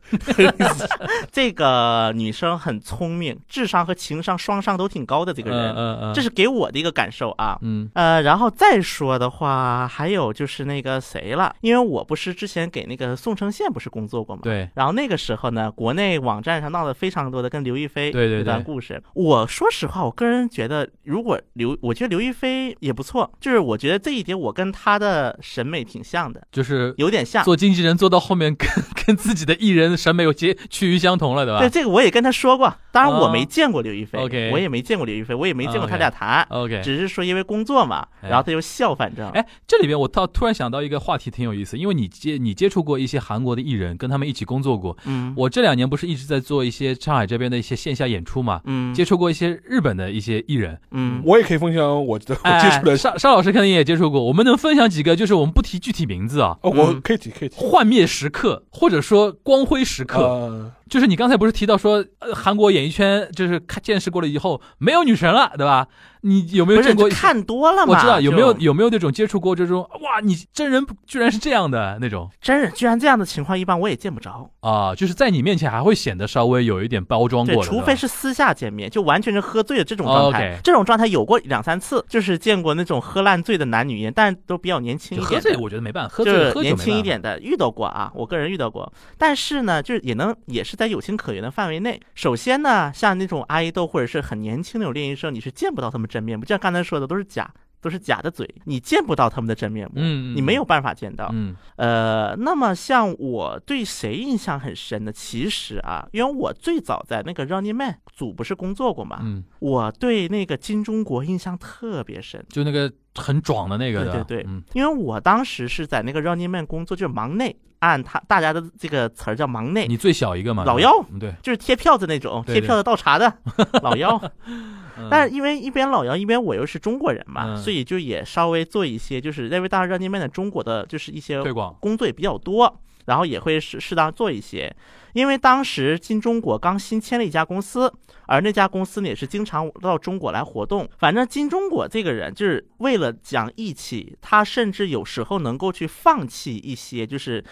这个女生很聪明，智商和情商双商都挺高的这个人，嗯嗯嗯，这是给我的一个感受啊。嗯。呃，然后再说的话，还有就是那个谁了，因为我不是之前给那个宋承宪不是工作过嘛，对。然后那个时候呢，国内网站上闹得非常多的跟刘亦菲对对这段对故事。我说实话，我个人觉得，如果刘，我觉得刘亦菲也不错，就是我觉得这一点我跟她的审美挺像的，就是有点像。做经纪人做到后面跟 跟自己的艺人审美有些趋于相同了，对吧？对这个我也跟他说过，当然我哦没见过刘亦菲 OK 我也没见过刘亦菲，我也没见过他俩谈。OK，只是说因为工作嘛，哎然后他就笑，反正哎，这里边我倒突然想到一个话题，挺有意思，因为你接你接触过一些韩国的艺人，跟他们一起工作过。嗯我这两年不是一直在做一些上海这边的一些线下演出嘛，嗯接触过一些日本的一些艺人。嗯我也可以分享我的我接哎触的。邵邵老师肯定也接触过，我们能分享几个？就是我们不提具体名字啊，哦，我嗯可以提，可以提。幻灭时刻，或者说光辉时刻。呃，就是你刚才不是提到说，呃，韩国演艺圈就是看见识过了以后没有女神了，对吧？你有没有不是见过？看多了嘛？我知道有没有有没有那种接触过这种哇，你真人居然是这样的那种真人居然这样的情况，一般我也见不着。啊，就是在你面前还会显得稍微有一点包装对，过的，除非是是私下见面，就完全是喝醉的这种状态。这种状态有过两三次，就是见过那种喝烂醉的男女演，但都比较年轻一点喝醉。我觉得没办法，喝就是醉喝酒年轻一点的遇到过啊，我个人遇到过，但是呢，就是也能也是在有情可原的范围内。首先呢，像那种爱豆或者是很年轻那种练习生，你是见不到他们真面目，就像刚才说的，都是假，都是假的嘴，你见不到他们的真面目，嗯，嗯你没有办法见到。嗯呃，那么像我对谁印象很深呢？其实啊，因为我最早在那个 Running Man 组不是工作过嘛，嗯，我对那个金钟国印象特别深。就那个很壮的那个的，对对对嗯因为我当时是在那个 Running Man 工作，就是忙内，按他大家的这个词儿叫忙内，你最小一个嘛，老幺嗯对，就是贴票子那种，贴票子倒茶的 老幺。嗯。但是因为一边老幺，一边我又是中国人嘛，嗯。所以就也稍微做一些，就是认为大家 Running Man 的中国的就是一些推广，工作也比较多，然后也会适适当做一些。因为当时金钟国刚新签了一家公司，而那家公司呢也是经常到中国来活动。反正金钟国这个人就是为了讲义气，他甚至有时候能够去放弃一些就是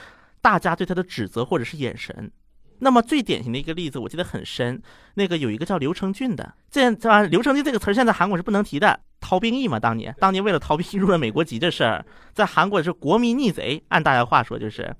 大家对他的指责或者是眼神。那么最典型的一个例子，我记得很深，那个有一个叫刘承俊的，这当然刘承俊这个词儿现在韩国是不能提的，逃兵役嘛，当年当年为了逃兵入了美国籍这事儿，在韩国是国民逆贼，按大家话说就是。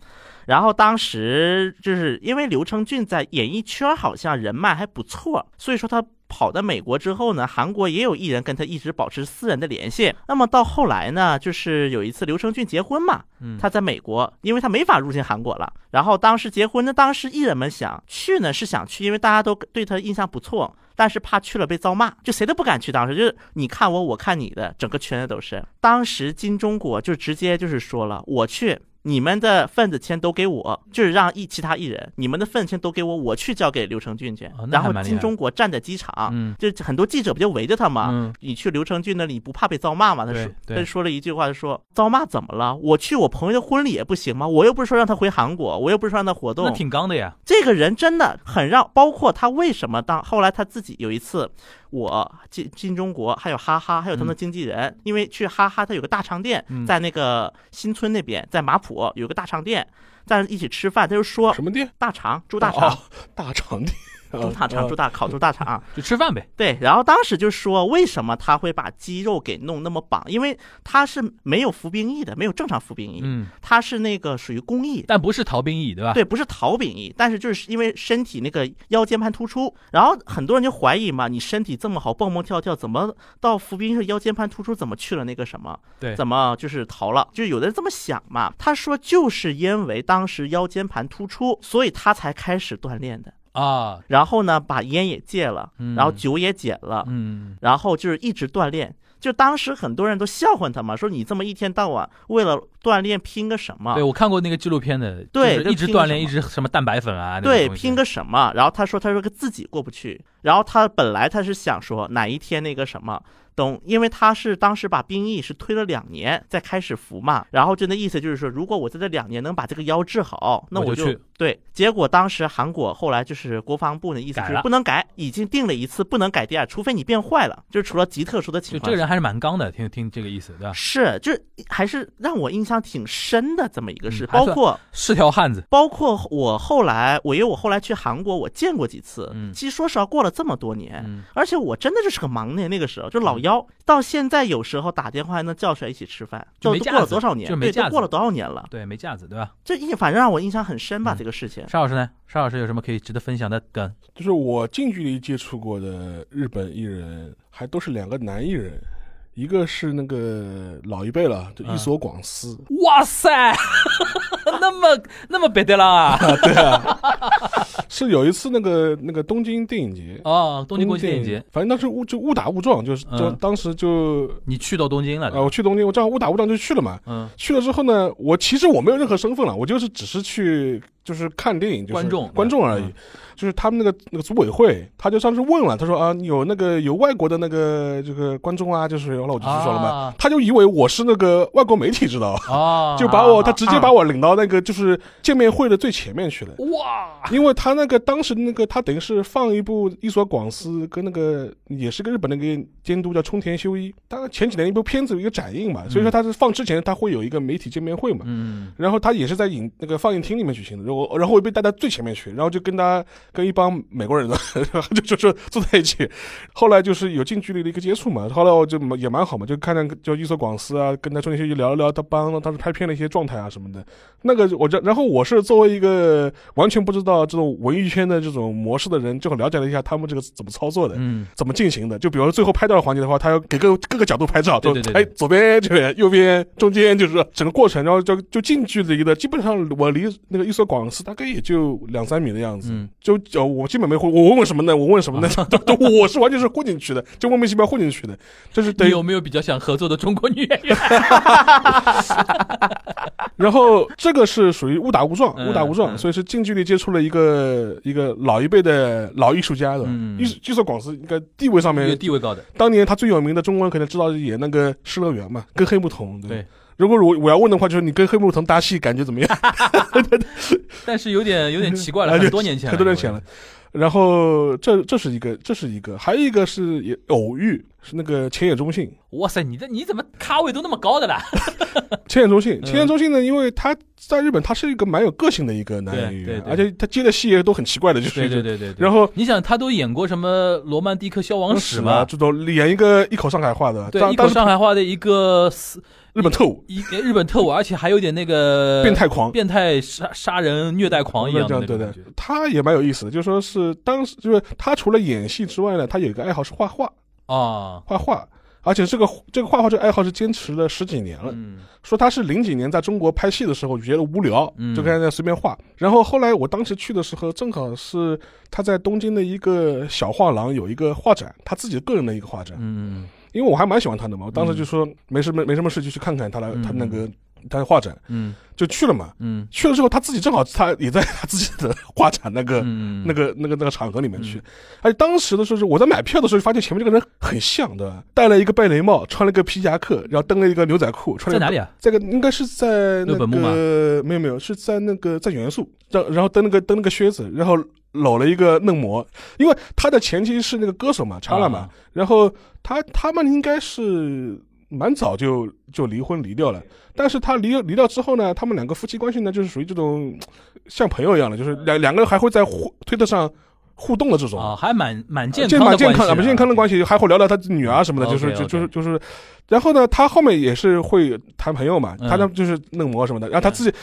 然后当时就是因为刘承俊在演艺圈好像人脉还不错，所以说他跑到美国之后呢，韩国也有艺人跟他一直保持私人的联系。那么到后来呢，就是有一次刘承俊结婚嘛，嗯，他在美国，因为他没法入境韩国了。然后当时结婚呢，当时艺人们想去呢，是想去，因为大家都对他印象不错，但是怕去了被遭骂，就谁都不敢去。当时就是你看我，我看你的，整个圈子都是。当时金钟国就直接就是说了，我去。你们的份子钱都给我，就是让艺其他艺人，你们的份子钱都给我，我去交给刘承俊去。哦然后金钟国站在机场，嗯就很多记者不就围着他吗？嗯你去刘承俊那里不怕被遭骂吗？他说，他就说了一句话，就说遭骂怎么了？我去我朋友的婚礼也不行吗？我又不是说让他回韩国，我又不是说让他活动那动。挺刚的呀，这个人真的很让，包括他为什么当后来他自己有一次，我金金钟国还有哈哈还有他们的经纪人，因为去哈哈他有个大肠店嗯，在那个新村那边，在马浦有个大肠店，在一起吃饭，他就说什么店？大肠猪大肠。哦，大肠店，猪大肠哦猪大烤猪大肠。就吃饭呗，对，然后当时就说为什么他会把肌肉给弄那么绑，因为他是没有服兵役的，没有正常服兵役，嗯，他是那个属于公役。但不是逃兵役，对吧？对，不是逃兵役，但是就是因为身体那个腰间盘突出，然后很多人就怀疑嘛，你身体这么好，蹦蹦跳跳，怎么到服兵役腰间盘突出，怎么去了那个什么？对怎么就是逃了？就有的人这么想嘛。他说就是因为当时腰间盘突出，所以他才开始锻炼的。啊，然后呢，把烟也戒了，嗯。然后酒也减了，嗯，然后就是一直锻炼。就当时很多人都笑话他嘛，说你这么一天到晚为了锻炼拼个什么对？我看过那个纪录片的，对就是一直锻炼，一直什么蛋白粉啊，对，拼个什么？然后他说，他说个自己过不去。然后他本来他是想说哪一天那个什么。等，因为他是当时把兵役是推了两年再开始服嘛，然后就那意思就是说，如果我在这两年能把这个腰治好，那我就对。结果当时韩国后来就是国防部的意思就是不能改，已经定了一次不能改第二，除非你变坏了，就是除了极特殊的情况下。这个人还是蛮刚的，听听这个意思，对吧？是，就是还是让我印象挺深的这么一个事，嗯包括是条汉子，包括我后来，我因为我后来去韩国，我见过几次。嗯其实说实话，过了这么多年，嗯而且我真的就是个盲年，那个时候就老幺，到现在有时候打电话还能叫出来一起吃饭，就都过了就没架子多少年？对，就没架子都过了多少年了？对，没架子，对吧？这印反正让我印象很深吧，嗯这个事情。沙老师呢？沙老师有什么可以值得分享的梗？就是我近距离接触过的日本艺人，还都是两个男艺人，一个是那个老一辈了，就伊索广司，哇塞，那么那么别的了 啊！对啊，是有一次那个那个东京电影节，哦，东京国际电影节，，反正当时误就误打误撞，就是就嗯。当时就你去到东京了，啊，我去东京，我这样误打误撞就去了嘛。嗯，去了之后呢，我其实我没有任何身份了，我就是只是去就是看电影，就是观众观众而已。嗯。就是他们那个那个组委会，他就上次问了，他说啊，有那个有外国的那个这个观众啊，就是后来我就去说了嘛，啊。他就以为我是那个外国媒体，知道，哦，就把我啊他直接把我领到那个就是见面会的最前面去了。哇，因为他那个当时那个他等于是放一部伊索广司跟那个也是个日本那个监督叫冲田修一，他前几年一部片子有一个展映嘛，所以说他是放之前他会有一个媒体见面会嘛，嗯，然后他也是在影那个放映厅里面举行的，然后然后我被带到最前面去，然后就跟他跟一帮美国人的，就就是坐在一起，后来就是有近距离的一个接触嘛，后来我就也蛮好嘛，就看看就伊索广司啊，跟他中间去聊一聊他帮当时拍片的一些状态啊什么的，那个我这然后我是作为一个完全不知道这种文艺圈的这种模式的人，就很了解了一下他们这个怎么操作的。嗯，怎么进行的？就比如说最后拍照的环节的话，他要给各各个角度拍照，就对对对哎左边这边、右边、中间，就是整个过程，然后就就近距离的，基本上我离那个伊索广司大概也就两三米的样子，嗯就就我基本没混，我问问什么呢？我问什么呢？我是完全是混进去的，就莫名其妙混进去的，就是等于你有没有比较想合作的中国女演员？然后这个是属于误打误撞，嗯误打误撞，嗯所以是近距离接触了一个一个老一辈的老艺术家的。嗯伊伊索广司应该地位上面，地位高的，当年他最有名的中国人可能知道演那个《失乐园》嘛，跟黑木瞳。对。如果我我要问的话，就是你跟黑木瞳搭戏感觉怎么样？但是有点有点奇怪了，啊很多年前了，很多年前了。然后这这是一个，这是一个，还有一个是也偶遇，是那个千野中信。哇塞，你这你怎么咖位都那么高的啦？千野中信，嗯千野中信呢，因为他在日本，他是一个蛮有个性的一个男演员，对对对而且他接的戏也都很奇怪的，就是对对对对。然后你想，他都演过什么《罗曼蒂克消亡史》嘛，这种演一个一口上海话的，对，一口上海话的一个死日本特务，一日本特务，而且还有点那个 变态狂。变态杀杀人虐待狂一样对对种感觉。他也蛮有意思的，就说是当时就是他除了演戏之外呢，他有一个爱好是画画，啊，画画，而且这个这个画画这个爱好是坚持了十几年了。嗯说他是零几年在中国拍戏的时候觉得无聊，嗯就开始在随便画。然后后来我当时去的时候，正好是他在东京的一个小画廊有一个画展，他自己个人的一个画展。嗯因为我还蛮喜欢他的嘛，我当时就说没事没没什么事就去看看他的嗯他那个他的画展，嗯就去了嘛。嗯去了之后，他自己正好他也在他自己的画展那个嗯，那个那个那个场合里面去，而且当时的时候是我在买票的时候，发现前面这个人很像的，戴了一个贝雷帽，穿了个皮夹克，然后蹬了一个牛仔裤，穿了个在哪里啊？这个应该是在那个没有没有是在那个在元素，然然后蹬那个蹬那个靴子，然后搂了一个嫩模，因为他的前妻是那个歌手嘛，查拉嘛，啊然后他他们应该是蛮早就就离婚离掉了，但是他离离掉之后呢，他们两个夫妻关系呢就是属于这种像朋友一样的，就是两两个人还会在互推特上互动的这种。啊，还蛮蛮健健康的蛮健康蛮健康的关系，还会聊聊他女儿什么的，就是就就是就是，然后呢，他后面也是会谈朋友嘛，嗯。他呢就是嫩模什么的，然后他自己，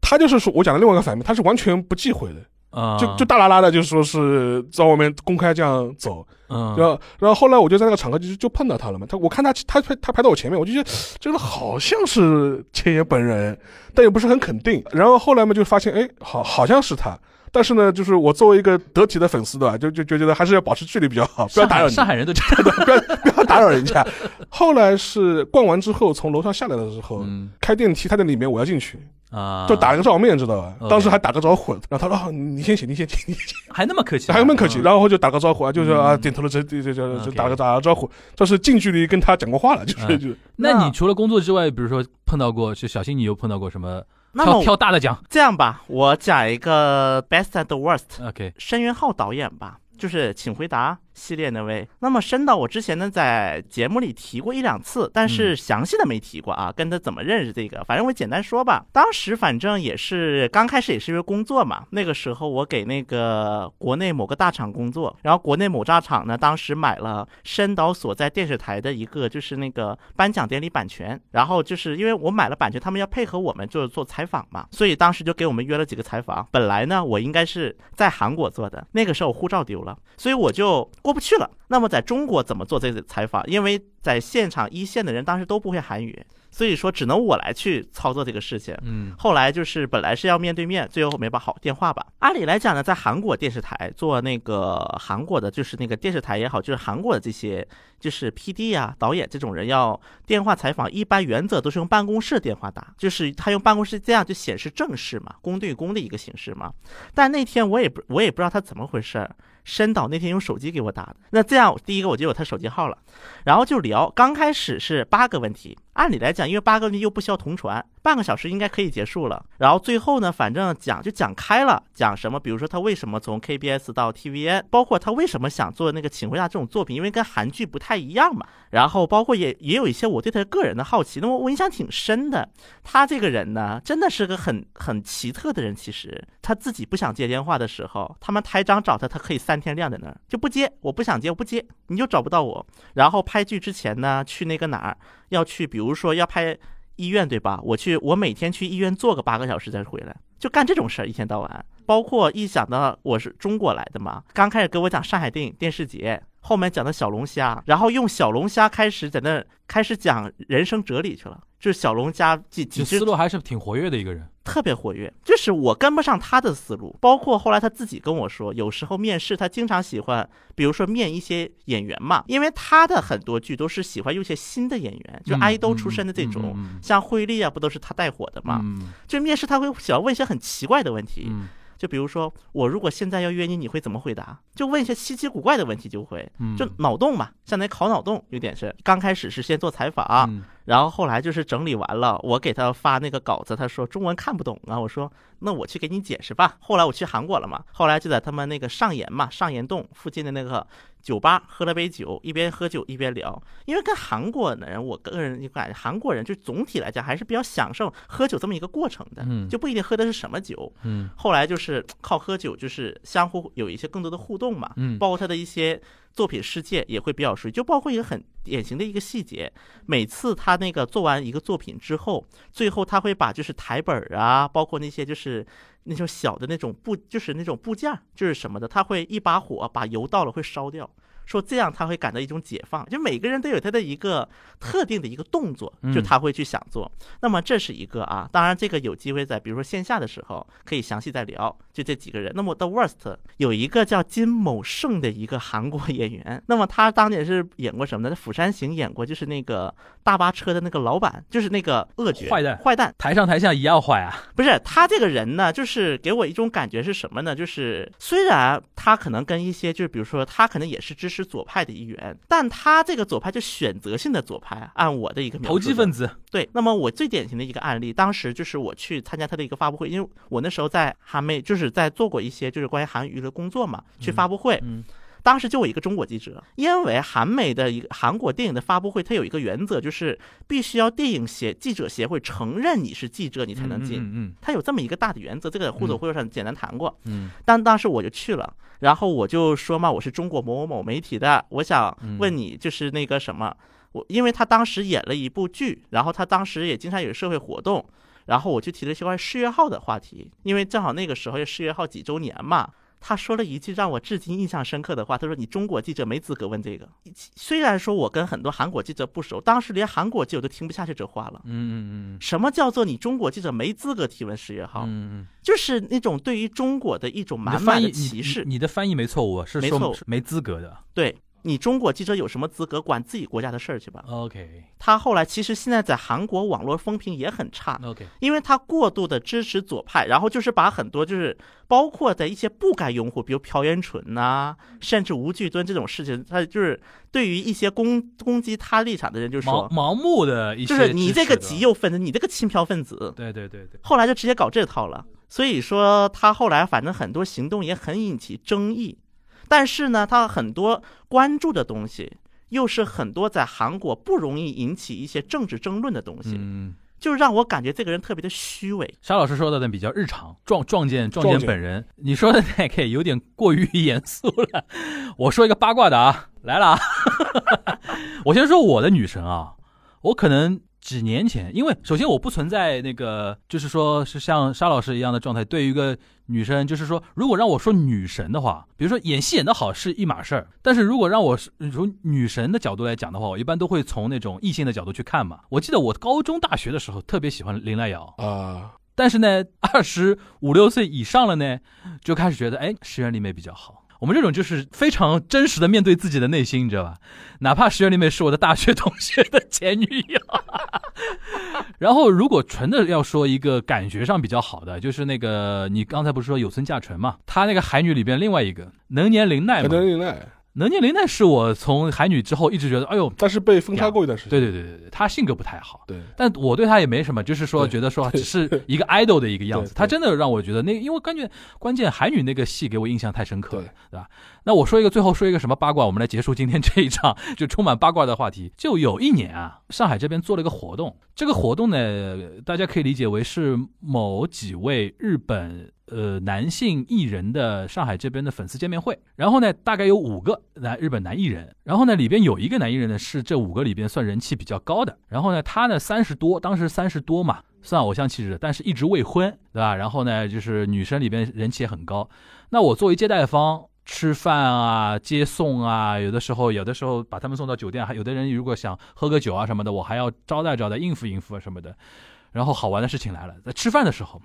他就是说我讲的另外一个反面，他是完全不忌讳的，啊，就就大拉拉的，就说是在外面公开这样走，嗯然后然后后来我就在那个场合就就碰到他了嘛，他我看他他他他排到我前面，我就觉得 这个好像是千爷本人，但也不是很肯定，然后后来嘛就发现，哎，好好像是他。但是呢，就是我作为一个得体的粉丝，对吧？就就就觉得还是要保持距离比较好，不要打扰你。海上海人都这样 的，不要不要打扰人家。后来是逛完之后，从楼上下来的时候，嗯开电梯，他在里面，我要进去，啊，就打了个照面，知道吧？当时还打个招呼，然后他说：“啊，你先写，你先写，你先写 还那么客气还那么客气。”嗯然后就打个招呼啊，就是啊，嗯点头了，这这这这就 OK 打个打个招呼，这是近距离跟他讲过话了，就是嗯就那你除了工作之外，比如说碰到过，就小新，你又碰到过什么那么挑大的讲这样吧，我讲一个 best and worst，？OK，申元浩导演吧，就是《请回答》系列那位。那么申导，我之前呢在节目里提过一两次，但是详细的没提过啊，跟他怎么认识这个，反正我简单说吧。当时反正也是刚开始也是因为工作嘛，那个时候我给那个国内某个大厂工作，然后国内某大厂呢当时买了申导所在电视台的一个就是那个颁奖典礼版权，然后就是因为我买了版权，他们要配合我们就是做采访嘛，所以当时就给我们约了几个采访。本来呢我应该是在韩国做的，那个时候护照丢了，所以我就过不去了。那么在中国怎么做这个采访？因为在现场一线的人当时都不会韩语，所以说只能我来去操作这个事情。嗯后来就是本来是要面对面，最后没把好电话吧。按理来讲呢，在韩国电视台做那个韩国的，就是那个电视台也好，就是韩国的这些就是 P D 啊、导演这种人要电话采访，一般原则都是用办公室电话打，就是他用办公室这样就显示正式嘛，公对公的一个形式嘛。但那天我也不我也不知道他怎么回事儿。申导那天用手机给我打的，那这样第一个我就有他手机号了，然后就聊。刚开始是八个问题，按理来讲，因为八个问题又不需要同传，半个小时应该可以结束了。然后最后呢，反正讲就讲开了，讲什么，比如说他为什么从 KBS 到 TVN，包括他为什么想做那个《请回答》这种作品，因为跟韩剧不太一样嘛。然后包括也也有一些我对他个人的好奇，那么我印象挺深的。他这个人呢，真的是个很很奇特的人。其实他自己不想接电话的时候，他们台长找他，他可以三天晾在那儿就不接，我不想接，我不接，你就找不到我。然后拍剧之前呢，去那个哪儿要去，比如说要拍医院对吧？我去，我每天去医院做个八个小时再回来，就干这种事儿，一天到晚。包括一想到我是中国来的嘛，刚开始给我讲上海电影电视节，后面讲的小龙虾，然后用小龙虾开始在那儿开始讲人生哲理去了，就是小龙虾几几只思路还是挺活跃的一个人。特别活跃，就是我跟不上他的思路。包括后来他自己跟我说，有时候面试他经常喜欢，比如说面一些演员嘛，因为他的很多剧都是喜欢用一些新的演员，就嗯爱豆出身的这种，嗯嗯像惠利啊，不都是他带火的嘛？嗯就面试他会喜欢问一些很奇怪的问题，嗯就比如说我如果现在要约你，你会怎么回答？就问一些稀奇古怪的问题就会，嗯，就脑洞嘛，相当于考脑洞，有点是。刚开始是先做采访，嗯然后后来就是整理完了，我给他发那个稿子，他说中文看不懂啊，我说那我去给你解释吧。后来我去韩国了嘛，后来就在他们那个上岩嘛，上岩洞附近的那个酒吧喝了杯酒，一边喝酒一边聊。因为跟韩国人，我个人就感觉韩国人就总体来讲还是比较享受喝酒这么一个过程的，嗯就不一定喝的是什么酒。嗯后来就是靠喝酒，就是相互有一些更多的互动嘛，嗯包括他的一些作品世界也会比较熟悉，就包括一个很典型的一个细节，每次他那个做完一个作品之后，最后他会把就是台本儿啊，包括那些就是那种小的那种布，就是那种部件，就是什么的，他会一把火把油倒了会烧掉。说这样他会感到一种解放，就每个人都有他的一个特定的一个动作，就嗯他会去想做。那么这是一个啊，当然这个有机会在比如说线下的时候可以详细再聊，就这几个人。那么 The Worst 有一个叫金某胜的一个韩国演员，那么他当年是演过什么呢？在《釜山行》演过，就是那个大巴车的那个老板，就是那个恶角坏蛋坏蛋。台上台下一样坏啊。不是他这个人呢，就是给我一种感觉是什么呢？就是虽然他可能跟一些，就是比如说他可能也是支持左派的一员，但他这个左派就选择性的左派。按我的一个投机分子，对，那么我最典型的一个案例，当时就是我去参加他的一个发布会，因为我那时候在韩媒，就是在做过一些就是关于韩娱的工作嘛，去发布会。嗯当时就我一个中国记者，因为韩媒的一个韩国电影的发布会，它有一个原则，就是必须要电影协记者协会承认你是记者，你才能进。嗯它有这么一个大的原则，这个互动会上简单谈过。嗯但当时我就去了，然后我就说嘛，我是中国某某某媒体的，我想问你，就是那个什么，我因为他当时演了一部剧，然后他当时也经常有社会活动，然后我就提了一些关于世越号的话题，因为正好那个时候是世越号几周年嘛。他说了一句让我至今印象深刻的话，他说：“你中国记者没资格问这个。”虽然说我跟很多韩国记者不熟，当时连韩国记者都听不下去这话了。嗯嗯嗯什么叫做你中国记者没资格提问十月号？嗯嗯，就是那种对于中国的一种满满的歧视。你你的翻译没错误，是说没错没资格的。对，你中国记者有什么资格管自己国家的事儿去吧？OK。他后来其实现在在韩国网络风评也很差，OK，因为他过度的支持左派，然后就是把很多就是包括在一些不该拥护，比如朴元淳呐、甚至吴巨敦这种事情，他就是对于一些攻攻击他立场的人，就盲说，盲目的一些就是你这个极右分子，你这个亲漂分子，对对对对，后来就直接搞这套了。所以说他后来反正很多行动也很引起争议，但是呢，他很多关注的东西。又是很多在韩国不容易引起一些政治争论的东西，嗯，就是让我感觉这个人特别的虚伪。沙老师说的呢比较日常，撞撞见撞见本人，你说的那个有点过于严肃了。我说一个八卦的啊，来了啊，我先说我的女神啊，我可能几年前，因为首先我不存在那个，就是说是像沙老师一样的状态。对于一个女生，就是说，如果让我说女神的话，比如说演戏演得好是一码事儿，但是如果让我是从女神的角度来讲的话，我一般都会从那种异性的角度去看嘛。我记得我高中、大学的时候特别喜欢林濑遥，啊，但是呢，二十五六岁以上了呢，就开始觉得，哎，石原里美比较好。我们这种就是非常真实的面对自己的内心，你知道吧？哪怕石原里美是我的大学同学的前女友。然后，如果纯的要说一个感觉上比较好的，就是那个你刚才不是说有村架纯嘛？她那个海女里边另外一个能年玲奈可嘛？能有奈，能见玲奈是我从海女之后一直觉得，哎呦，但是被封杀过一段时间。对对对对对，她性格不太好。对但我对他也没什么，就是说觉得说只是一个 idol 的一个样子。他真的让我觉得那，因为关键关键海女那个戏给我印象太深刻了，对对吧？那我说一个最后说一个什么八卦，我们来结束今天这一场就充满八卦的话题。就有一年啊，上海这边做了一个活动，这个活动呢，大家可以理解为是某几位日本。呃，男性艺人的上海这边的粉丝见面会，然后呢，大概有五个男日本男艺人，然后呢，里边有一个男艺人呢是这五个里边算人气比较高的，然后呢，他呢三十多，当时三十多嘛，算偶像气质，但是一直未婚，对吧？然后呢，就是女生里边人气也很高。那我作为接待方，吃饭啊、接送啊，有的时候有的时候把他们送到酒店，还有的人如果想喝个酒啊什么的，我还要招待招待、应付应付啊什么的。然后好玩的事情来了，在吃饭的时候，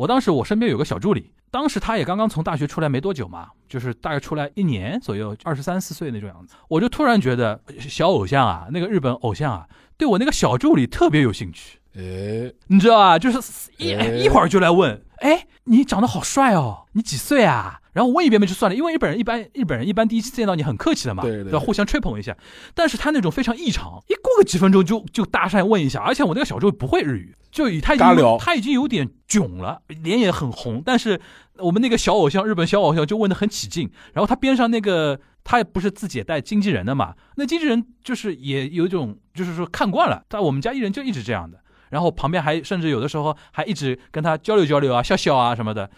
我当时我身边有个小助理，当时他也刚刚从大学出来没多久嘛，就是大概出来一年左右，二十三四岁那种样子。我就突然觉得小偶像啊，那个日本偶像啊，对我那个小助理特别有兴趣。哎，你知道吧？就是一哎一会儿就来问，哎，你长得好帅哦，你几岁啊？然后问一遍遍就算了，因为日本人一般日本人一般第一次见到你很客气的嘛，对对吧？互相吹捧一下。但是他那种非常异常，一过个几分钟就就搭讪问一下，而且我那个小周不会日语，就以他已经他已经有点囧了，脸也很红，但是我们那个小偶像日本小偶像就问的很起劲，然后他边上那个。他也不是自己也带经纪人的嘛，那经纪人就是也有一种，就是说看惯了，在我们家艺人就一直这样的，然后旁边还甚至有的时候还一直跟他交流交流啊、笑笑啊什么的。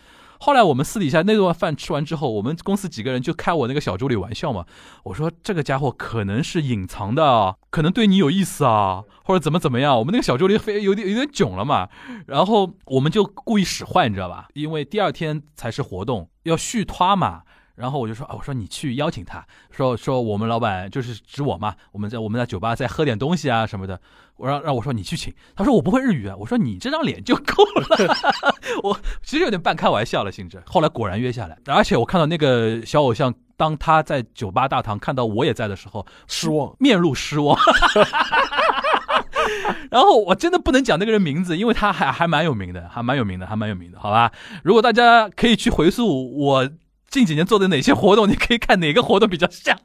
后来我们私底下那顿饭吃完之后，我们公司几个人就开我那个小助理玩笑嘛。我说这个家伙可能是隐藏的，可能对你有意思啊，或者怎么怎么样。我们那个小助理非有点有点囧了嘛，然后我们就故意使坏，你知道吧？因为第二天才是活动，要续拖嘛。然后我就说啊，我说你去邀请他，说说我们老板就是指我嘛，我们在我们在酒吧再喝点东西啊什么的。我让让我说你去请，他说我不会日语啊，我说你这张脸就够了。我其实有点半开玩笑了性质。后来果然约下来，而且我看到那个小偶像，当他在酒吧大堂看到我也在的时候，失望。面露失望。然后我真的不能讲那个人名字，因为他还还蛮有名的，还蛮有名的，还蛮有名的，好吧？如果大家可以去回溯我近几年做的哪些活动，你可以看哪个活动比较像。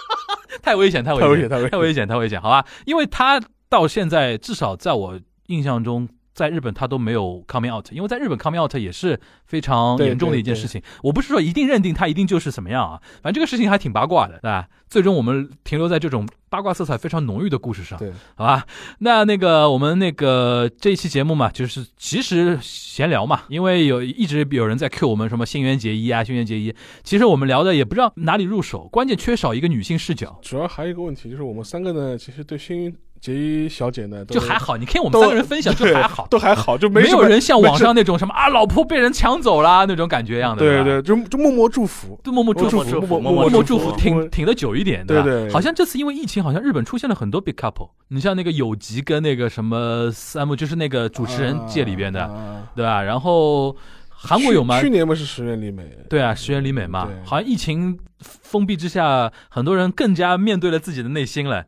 太危险，太危险，太危险太危险好吧？因为他到现在至少在我印象中。在日本，他都没有 coming out，因为在日本 coming out 也是非常严重的一件对事情。我不是说一定认定他一定就是怎么样啊，反正这个事情还挺八卦的，对吧？最终我们停留在这种八卦色彩非常浓郁的故事上，对，好吧？那那个我们那个这一期节目嘛，就是其实闲聊嘛，因为有一直有人在 Q 我们什么新垣结衣啊，新垣结衣，其实我们聊的也不知道哪里入手，关键缺少一个女性视角，主要还有一个问题就是我们三个呢，其实对幸运结衣小姐呢，就还好。你看我们三个人分享就还好，都还好，就没有人像网上那种什么啊，老婆被人抢走啦那种感觉一样的，吧对对，就就默默祝福。就默默祝福，默默祝福默默默默祝福，挺挺的久一点，吧？对对好像这次因为疫情，好像日本出现了很多 big couple。你像那个有吉跟那个什么三木就是那个主持人界里边的，啊对吧？然后韩国有吗去？年不是石原里美？对啊，石原里美嘛，好像疫情封闭之下，很多人更加面对了自己的内心了。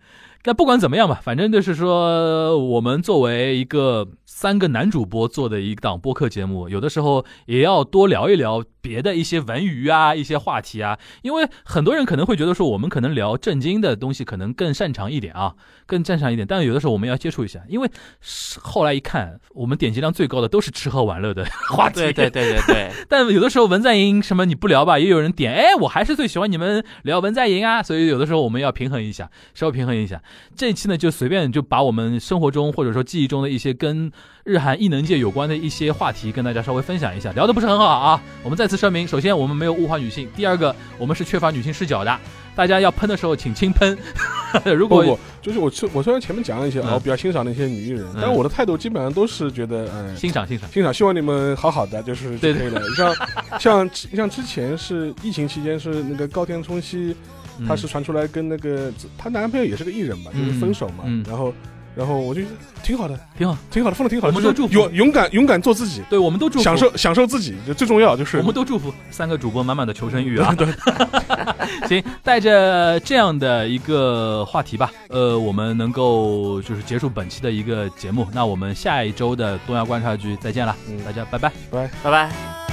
那不管怎么样吧，反正就是说，我们作为一个三个男主播做的一档播客节目，有的时候也要多聊一聊别的一些文娱啊、一些话题啊。因为很多人可能会觉得说，我们可能聊正经的东西可能更擅长一点啊，更擅长一点。但有的时候我们要接触一下，因为后来一看，我们点击量最高的都是吃喝玩乐的 话题。对对对对对，但有的时候文在寅什么你不聊吧，也有人点，哎，我还是最喜欢你们聊文在寅啊。所以有的时候我们要平衡一下，稍微平衡一下。这一期呢，就随便就把我们生活中或者说记忆中的一些跟日韩艺能界有关的一些话题跟大家稍微分享一下。聊的不是很好啊，我们再次声明，首先我们没有物化女性，第二个我们是缺乏女性视角的。大家要喷的时候请轻喷，如果就是我虽我虽然前面讲了一些我比较欣赏那些女艺人，嗯但我的态度基本上都是觉得，嗯，欣赏欣赏，欣赏，希望你们好好的，就是对的。像像像之前是疫情期间是那个高田充希，嗯她是传出来跟那个她男朋友也是个艺人嘛，就是分手嘛然后然后我就挺好的，挺好，挺好的，放的挺好的，我们都祝福勇勇敢勇敢做自己，对，我们都祝福，享受享受自己，就最重要就是我们都祝福三个主播满满的求生欲啊！对 行，带着这样的一个话题吧，呃，我们能够就是结束本期的一个节目。那我们下一周的东亚观察局再见了，嗯大家拜拜拜。拜。拜拜。